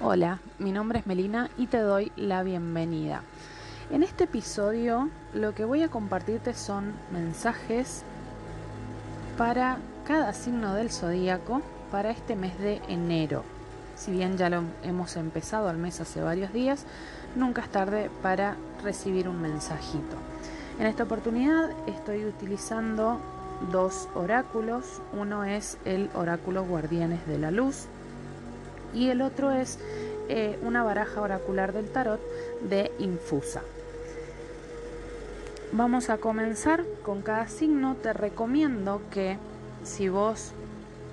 Hola, mi nombre es Melina y te doy la bienvenida. En este episodio lo que voy a compartirte son mensajes para cada signo del zodíaco para este mes de enero. Si bien ya lo hemos empezado al mes hace varios días, nunca es tarde para recibir un mensajito. En esta oportunidad estoy utilizando dos oráculos. Uno es el oráculo Guardianes de la Luz y el otro es eh, una baraja oracular del tarot de Infusa. Vamos a comenzar con cada signo. Te recomiendo que si vos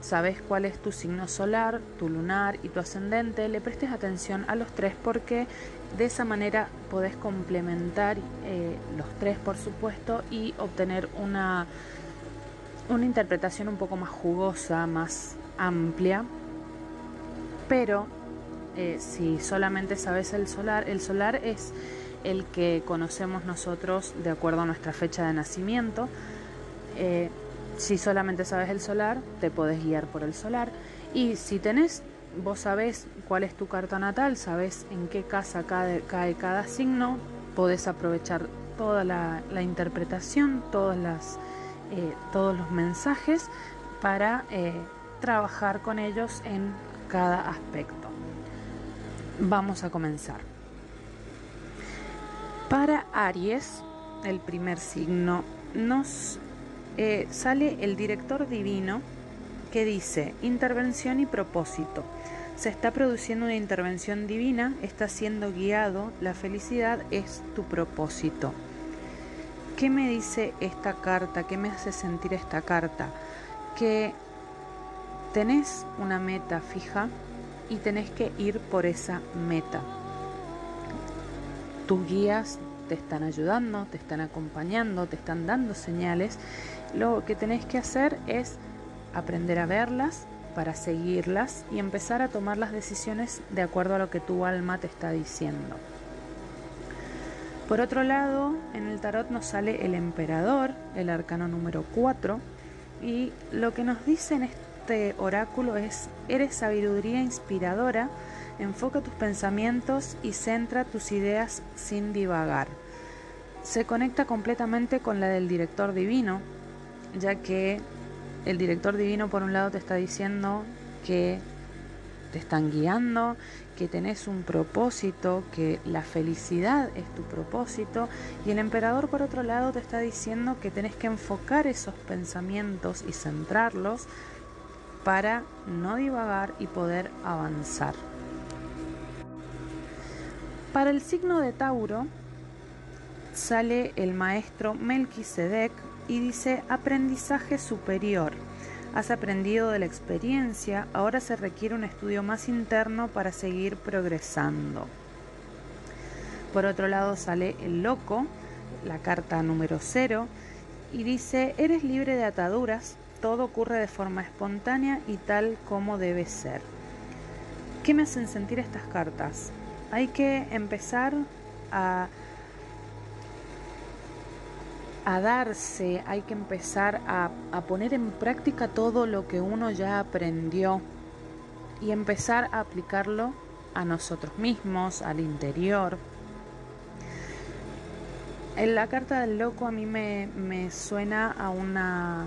sabes cuál es tu signo solar, tu lunar y tu ascendente, le prestes atención a los tres porque de esa manera podés complementar eh, los tres, por supuesto, y obtener una, una interpretación un poco más jugosa, más amplia. Pero eh, si solamente sabes el solar, el solar es el que conocemos nosotros de acuerdo a nuestra fecha de nacimiento. Eh, si solamente sabes el solar, te podés guiar por el solar. Y si tenés, vos sabés cuál es tu carta natal, sabés en qué casa cae, cada signo, podés aprovechar toda la, interpretación, todas las, eh, todos los mensajes para trabajar con ellos en cada aspecto. Vamos a comenzar. Para Aries, el primer signo, nos eh, sale el director divino que dice intervención y propósito. Se está produciendo una intervención divina, está siendo guiado, la felicidad es tu propósito. ¿Qué me dice esta carta? ¿Qué me hace sentir esta carta? Que tenés una meta fija, y tenés que ir por esa meta. Tus guías te están ayudando, te están acompañando, te están dando señales. Lo que tenés que hacer es aprender a verlas para seguirlas y empezar a tomar las decisiones de acuerdo a lo que tu alma te está diciendo. Por otro lado, en el tarot nos sale el emperador, el arcano número 4, y lo que nos dice en este oráculo es, eres sabiduría inspiradora, enfoca tus pensamientos y centra tus ideas sin divagar. Se conecta completamente con la del director divino, ya que el director divino por un lado te está diciendo que te están guiando, que tenés un propósito, que la felicidad es tu propósito y el emperador por otro lado te está diciendo que tenés que enfocar esos pensamientos y centrarlos para no divagar y poder avanzar. Para el signo de Tauro sale el maestro Melquisedec y dice aprendizaje superior. Has aprendido de la experiencia, ahora se requiere un estudio más interno para seguir progresando. Por otro lado sale el loco, la carta número 0, y dice, eres libre de ataduras, todo ocurre de forma espontánea y tal como debe ser. ¿Qué me hacen sentir estas cartas? Hay que empezar a, a darse, hay que empezar a, a poner en práctica todo lo que uno ya aprendió y empezar a aplicarlo a nosotros mismos, al interior. En la carta del loco a mí me, me suena a una,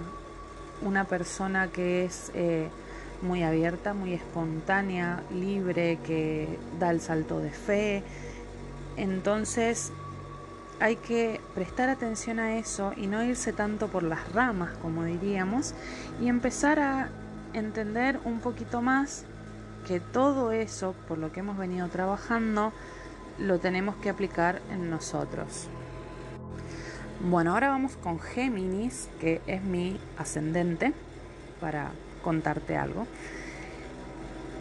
una persona que es eh, muy abierta, muy espontánea, libre, que da el salto de fe. Entonces hay que prestar atención a eso y no irse tanto por las ramas, como diríamos, y empezar a entender un poquito más que todo eso, por lo que hemos venido trabajando, lo tenemos que aplicar en nosotros. Bueno, ahora vamos con Géminis, que es mi ascendente, para contarte algo.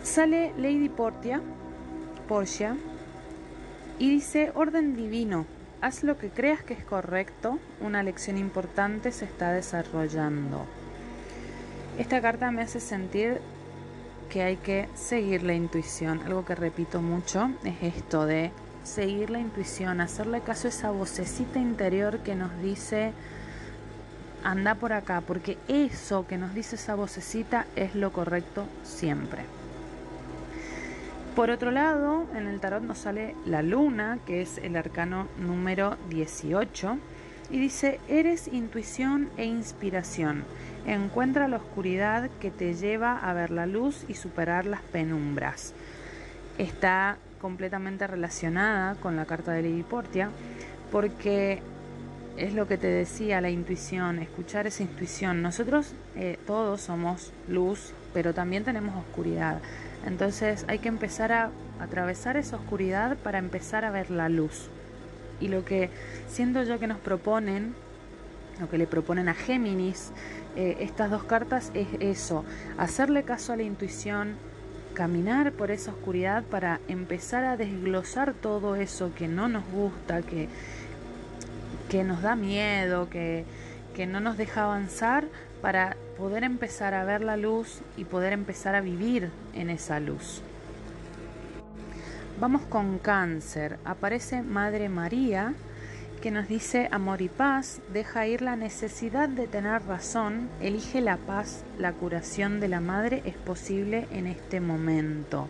Sale Lady Portia, Portia, y dice, orden divino, haz lo que creas que es correcto, una lección importante se está desarrollando. Esta carta me hace sentir que hay que seguir la intuición. Algo que repito mucho es esto de seguir la intuición, hacerle caso a esa vocecita interior que nos dice, anda por acá, porque eso que nos dice esa vocecita es lo correcto siempre. Por otro lado, en el tarot nos sale la luna, que es el arcano número 18, y dice, eres intuición e inspiración. Encuentra la oscuridad que te lleva a ver la luz y superar las penumbras. Está completamente relacionada con la carta de Lady Portia, porque es lo que te decía, la intuición, escuchar esa intuición. Nosotros eh, todos somos luz, pero también tenemos oscuridad. Entonces hay que empezar a atravesar esa oscuridad para empezar a ver la luz. Y lo que siento yo que nos proponen, lo que le proponen a Géminis, eh, estas dos cartas es eso, hacerle caso a la intuición, caminar por esa oscuridad para empezar a desglosar todo eso que no nos gusta, que, que nos da miedo, que, que no nos deja avanzar, para poder empezar a ver la luz y poder empezar a vivir en esa luz. Vamos con cáncer. Aparece Madre María que nos dice amor y paz, deja ir la necesidad de tener razón, elige la paz, la curación de la madre es posible en este momento.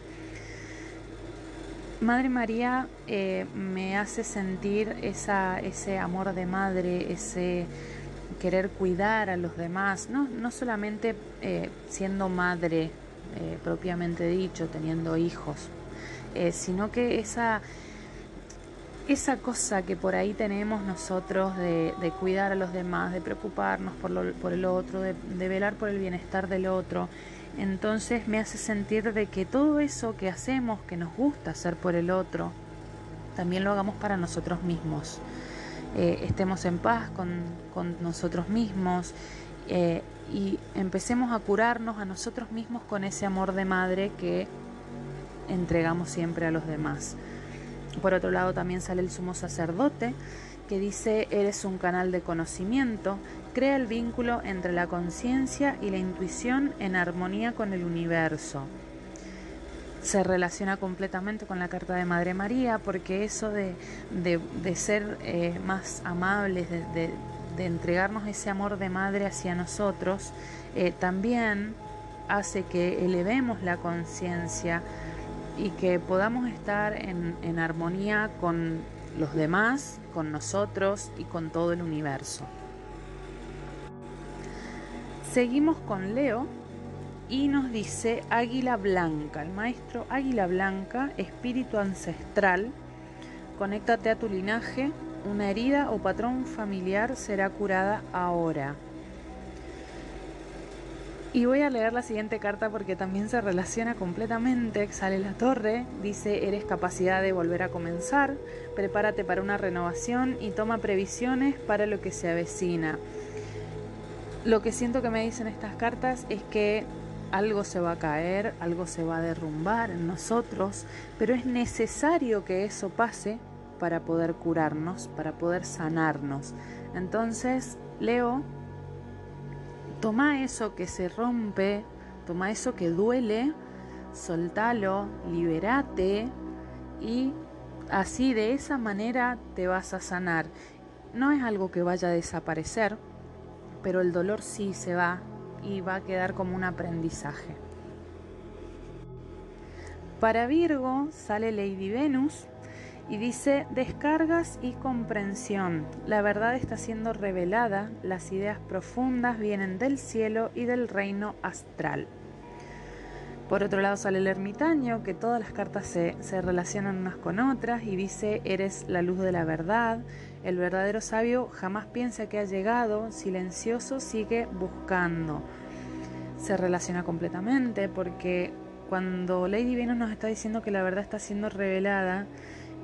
Madre María eh, me hace sentir esa, ese amor de madre, ese querer cuidar a los demás, no, no solamente eh, siendo madre eh, propiamente dicho, teniendo hijos, sino que esa, esa cosa que por ahí tenemos nosotros de, cuidar a los demás, de preocuparnos por, lo, por el otro, de, velar por el bienestar del otro, entonces me hace sentir de que todo eso que hacemos, que nos gusta hacer por el otro, también lo hagamos para nosotros mismos. Eh, estemos en paz con, nosotros mismos eh, y empecemos a curarnos a nosotros mismos con ese amor de madre que entregamos siempre a los demás. Por otro lado también sale el sumo sacerdote que dice, eres un canal de conocimiento, crea el vínculo entre la conciencia y la intuición en armonía con el universo. Se relaciona completamente con la carta de Madre María, porque eso de, ser eh, más amables, de, entregarnos ese amor de madre hacia nosotros, eh, también hace que elevemos la conciencia y que podamos estar en, en armonía con los demás, con nosotros y con todo el universo. Seguimos con Leo, y nos dice Águila Blanca, el maestro Águila Blanca, espíritu ancestral, conéctate a tu linaje, una herida o patrón familiar será curada ahora. Y voy a leer la siguiente carta porque también se relaciona completamente. Sale la torre, dice, eres capacidad de volver a comenzar, prepárate para una renovación y toma previsiones para lo que se avecina. Lo que siento que me dicen estas cartas es que algo se va a caer, algo se va a derrumbar en nosotros, pero es necesario que eso pase para poder curarnos, para poder sanarnos. Entonces, Leo, toma eso que se rompe, toma eso que duele, soltalo, liberate y así de esa manera te vas a sanar. No es algo que vaya a desaparecer, pero el dolor sí se va y va a quedar como un aprendizaje. Para Virgo sale Lady Venus y dice descargas y comprensión. La verdad está siendo revelada, las ideas profundas vienen del cielo y del reino astral. Por otro lado sale el ermitaño, que todas las cartas se, se, relacionan unas con otras y dice, eres la luz de la verdad. El verdadero sabio jamás piensa que ha llegado, silencioso sigue buscando. Se relaciona completamente porque cuando Lady Venus nos está diciendo que la verdad está siendo revelada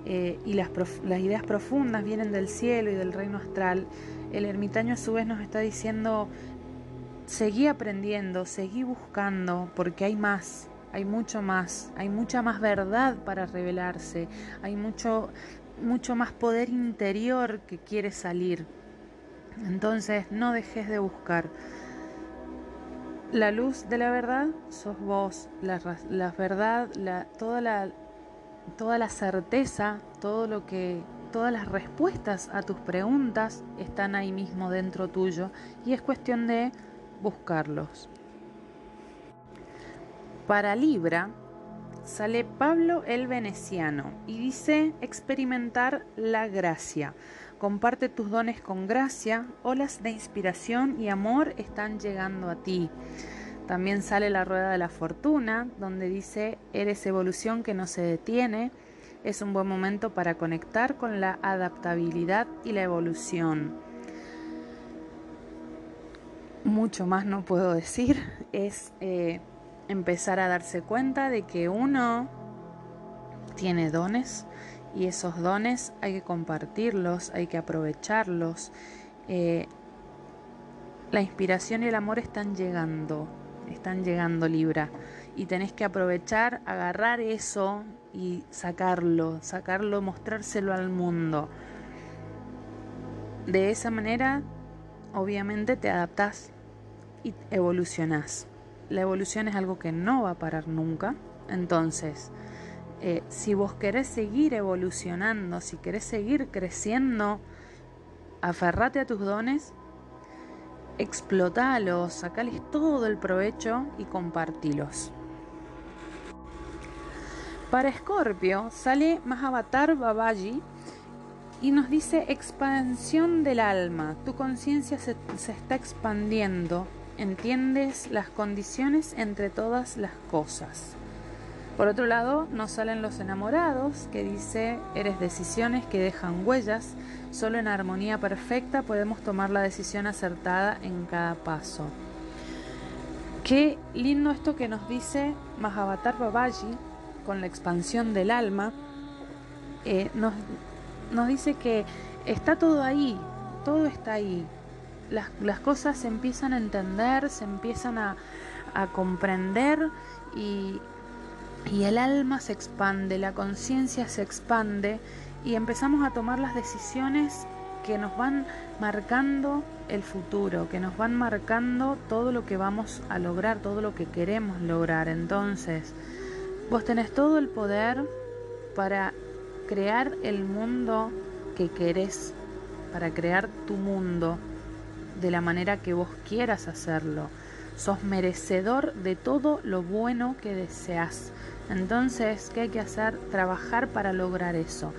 eh, y las, ideas profundas vienen del cielo y del reino astral, el ermitaño a su vez nos está diciendo seguí aprendiendo, seguí buscando, porque hay más, hay mucho más, hay mucha más verdad para revelarse, hay mucho, mucho más poder interior que quiere salir. Entonces no dejes de buscar. La luz de la verdad sos vos, la, la verdad, la, toda, la, toda la certeza, todo lo que todas las respuestas a tus preguntas están ahí mismo dentro tuyo y es cuestión de buscarlos. Para Libra sale Pablo el Veneciano y dice experimentar la gracia. Comparte tus dones con gracia, olas de inspiración y amor están llegando a ti. También sale la rueda de la fortuna, donde dice, eres evolución que no se detiene. Es un buen momento para conectar con la adaptabilidad y la evolución. Mucho más no puedo decir. Es eh, empezar a darse cuenta de que uno tiene dones y esos dones hay que compartirlos, hay que aprovecharlos. Eh, la inspiración y el amor están llegando, están llegando Libra y tenés que aprovechar, agarrar eso y sacarlo, sacarlo, mostrárselo al mundo. De esa manera, obviamente te adaptás y evolucionás. La evolución es algo que no va a parar nunca, entonces, eh, si vos querés seguir evolucionando, si querés seguir creciendo, aferrate a tus dones, explotalos, sacales todo el provecho y compartilos. Para Escorpio sale Mahavatar Babaji y nos dice expansión del alma. Tu conciencia se, se, está expandiendo. Entiendes las condiciones entre todas las cosas. Por otro lado, nos salen los enamorados, que dice, eres decisiones que dejan huellas, solo en armonía perfecta podemos tomar la decisión acertada en cada paso. Qué lindo esto que nos dice Mahavatar Babaji con la expansión del alma. Eh, nos, nos, dice que está todo ahí, todo está ahí. Las, las cosas se empiezan a entender, se empiezan a, a comprender y, y el alma se expande, la conciencia se expande y empezamos a tomar las decisiones que nos van marcando el futuro, que nos van marcando todo lo que vamos a lograr, todo lo que queremos lograr. Entonces, vos tenés todo el poder para crear el mundo que querés, para crear tu mundo de la manera que vos quieras hacerlo. Sos merecedor de todo lo bueno que deseas. Entonces, ¿qué hay que hacer? Trabajar para lograr eso.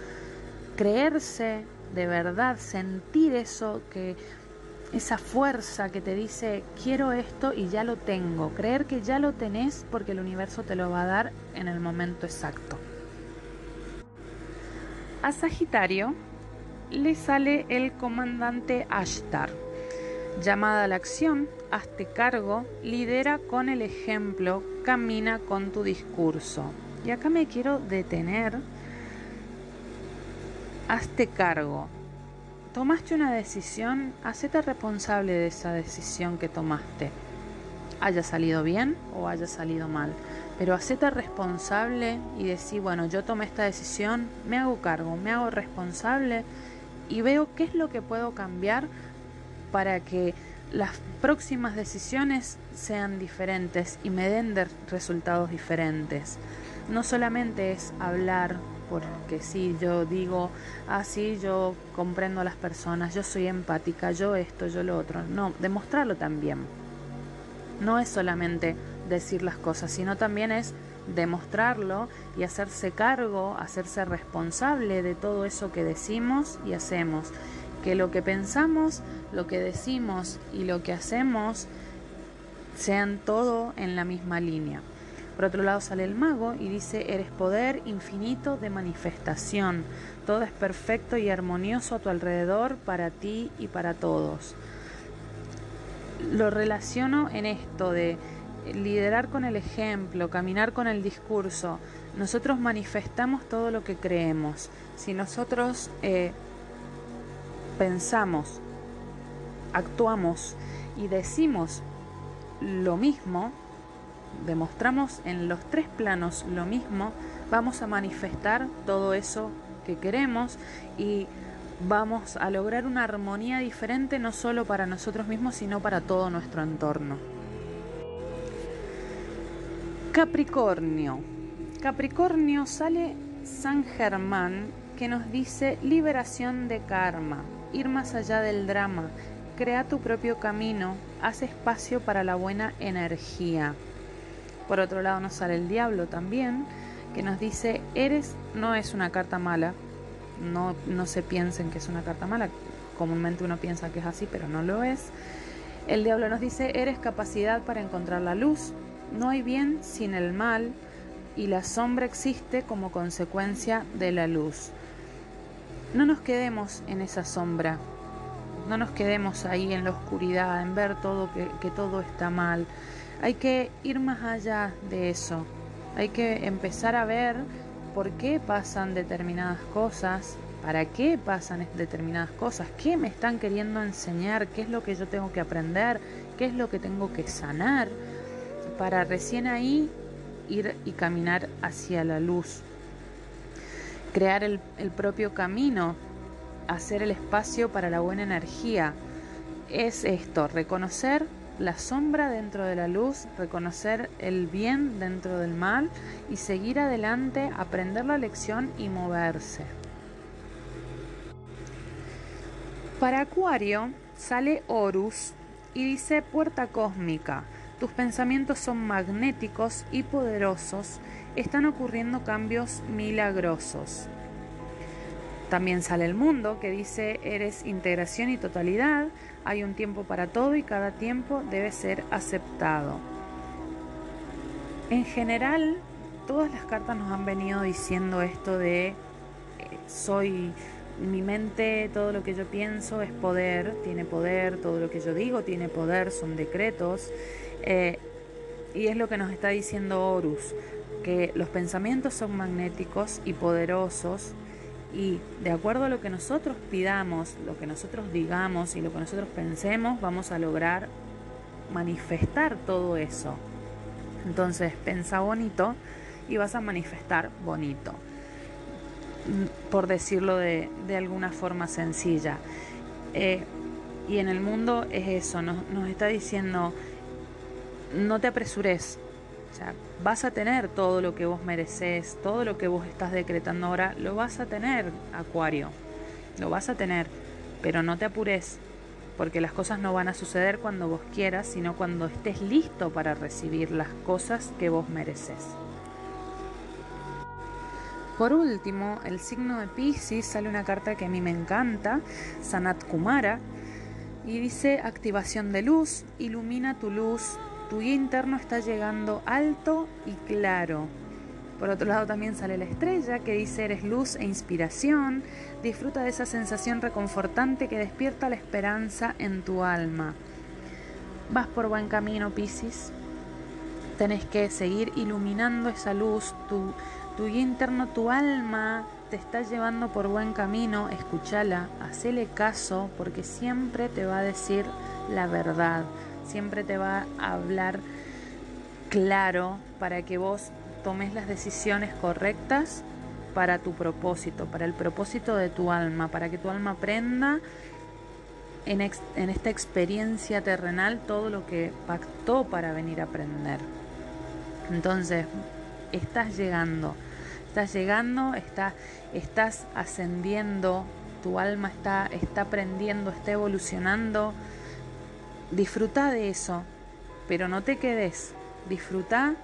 Creerse de verdad, sentir eso que esa fuerza que te dice quiero esto y ya lo tengo. Creer que ya lo tenés porque el universo te lo va a dar en el momento exacto. A Sagitario le sale el comandante Ashtar. Llamada a la acción, hazte cargo, lidera con el ejemplo, camina con tu discurso. Y acá me quiero detener. Hazte cargo. Tomaste una decisión, hacete responsable de esa decisión que tomaste. Haya salido bien o haya salido mal. Pero hacete responsable y decir, bueno, yo tomé esta decisión, me hago cargo, me hago responsable y veo qué es lo que puedo cambiar para que las próximas decisiones sean diferentes y me den resultados diferentes. No solamente es hablar porque sí, yo digo, ah, sí, yo comprendo a las personas, yo soy empática, yo esto, yo lo otro. No, demostrarlo también. No es solamente decir las cosas, sino también es demostrarlo y hacerse cargo, hacerse responsable de todo eso que decimos y hacemos que lo que pensamos, lo que decimos y lo que hacemos sean todo en la misma línea. Por otro lado sale el mago y dice, eres poder infinito de manifestación, todo es perfecto y armonioso a tu alrededor para ti y para todos. Lo relaciono en esto de liderar con el ejemplo, caminar con el discurso. Nosotros manifestamos todo lo que creemos. Si nosotros eh, pensamos, actuamos y decimos lo mismo, demostramos en los tres planos lo mismo, vamos a manifestar todo eso que queremos y vamos a lograr una armonía diferente no solo para nosotros mismos, sino para todo nuestro entorno. Capricornio. Capricornio sale San Germán que nos dice liberación de karma ir más allá del drama, crea tu propio camino, haz espacio para la buena energía. Por otro lado nos sale el diablo también, que nos dice, eres no es una carta mala, no, no se piensen que es una carta mala, comúnmente uno piensa que es así, pero no lo es. El diablo nos dice, eres capacidad para encontrar la luz, no hay bien sin el mal y la sombra existe como consecuencia de la luz. No nos quedemos en esa sombra, no nos quedemos ahí en la oscuridad, en ver todo que, que todo está mal. Hay que ir más allá de eso. Hay que empezar a ver por qué pasan determinadas cosas, para qué pasan determinadas cosas, qué me están queriendo enseñar, qué es lo que yo tengo que aprender, qué es lo que tengo que sanar, para recién ahí ir y caminar hacia la luz. Crear el, el propio camino hacer el espacio para la buena energía. Es esto, reconocer la sombra dentro de la luz, reconocer el bien dentro del mal y seguir adelante, aprender la lección y moverse. Para Acuario sale Horus y dice puerta cósmica. Tus pensamientos son magnéticos y poderosos. Están ocurriendo cambios milagrosos. También sale el mundo que dice eres integración y totalidad, hay un tiempo para todo y cada tiempo debe ser aceptado. En general, todas las cartas nos han venido diciendo esto de eh, soy mi mente, todo lo que yo pienso es poder, tiene poder, todo lo que yo digo tiene poder, son decretos. Eh, y es lo que nos está diciendo Horus, que los pensamientos son magnéticos y poderosos y de acuerdo a lo que nosotros pidamos, lo que nosotros digamos y lo que nosotros pensemos, vamos a lograr manifestar todo eso. Entonces, pensa bonito y vas a manifestar bonito, por decirlo de, alguna forma sencilla. Eh, y en el mundo es eso, nos está diciendo, no te apresures, vas a tener todo lo que vos mereces, todo lo que vos estás decretando ahora, lo vas a tener, Acuario. Lo vas a tener, pero no te apures, porque las cosas no van a suceder cuando vos quieras, sino cuando estés listo para recibir las cosas que vos mereces. Por último, el signo de Pisces sale una carta que a mí me encanta, Sanat Kumara, y dice activación de luz, ilumina tu luz, tu guía interno está llegando alto y claro. Por otro lado también sale la estrella que dice eres luz e inspiración. Disfruta de esa sensación reconfortante que despierta la esperanza en tu alma. Vas por buen camino, Piscis. Tenés que seguir iluminando esa luz. Tu, tu guía interno, tu alma te está llevando por buen camino. Escúchala, hacele caso porque siempre te va a decir la verdad siempre te va a hablar claro para que vos tomes las decisiones correctas para tu propósito, para el propósito de tu alma, para que tu alma aprenda en, esta experiencia terrenal todo lo que pactó para venir a aprender. Entonces, estás llegando, estás llegando, estás, estás ascendiendo, tu alma está, está aprendiendo, está evolucionando Disfruta de eso, pero no te quedes. Disfruta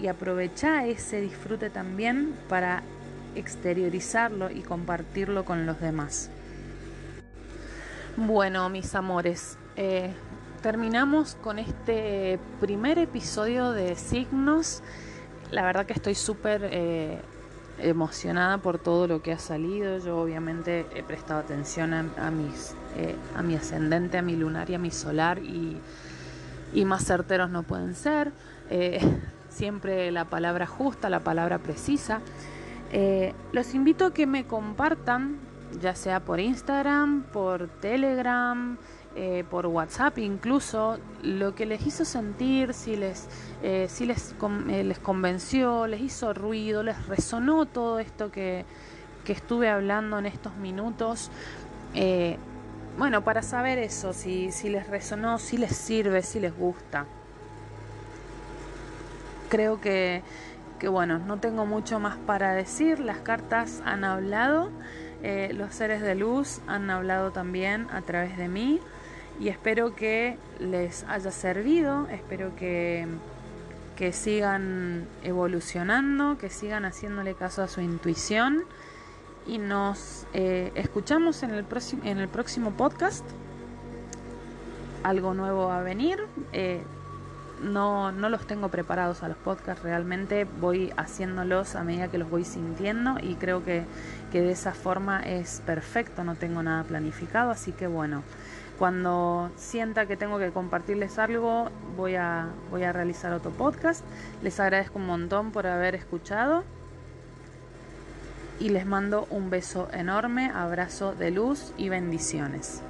y aprovecha ese disfrute también para exteriorizarlo y compartirlo con los demás. Bueno, mis amores, eh, terminamos con este primer episodio de Signos. La verdad que estoy súper eh, emocionada por todo lo que ha salido. Yo obviamente he prestado atención a, mis, eh, a mi ascendente, a mi lunar y a mi solar y, más certeros no pueden ser. Eh, siempre la palabra justa, la palabra precisa. Eh, los invito a que me compartan, ya sea por Instagram, por Telegram, eh, por WhatsApp incluso, lo que les hizo sentir, si les, eh, si les, eh, les convenció, les hizo ruido, les resonó todo esto que, que estuve hablando en estos minutos. bueno, para saber eso, si, si les resonó, si les sirve, si les gusta. Creo que, que bueno, no tengo mucho más para decir, las cartas han hablado. los seres de luz han hablado también a través de mí y espero que les haya servido, espero que, que sigan evolucionando, que sigan haciéndole caso a su intuición y nos eh, escuchamos en el, próximo, en el próximo podcast. Algo nuevo va a venir. Eh, no, no los tengo preparados a los podcasts, realmente voy haciéndolos a medida que los voy sintiendo y creo que, que de esa forma es perfecto, no tengo nada planificado, así que bueno, cuando sienta que tengo que compartirles algo, voy a, voy a realizar otro podcast. Les agradezco un montón por haber escuchado y les mando un beso enorme, abrazo de luz y bendiciones.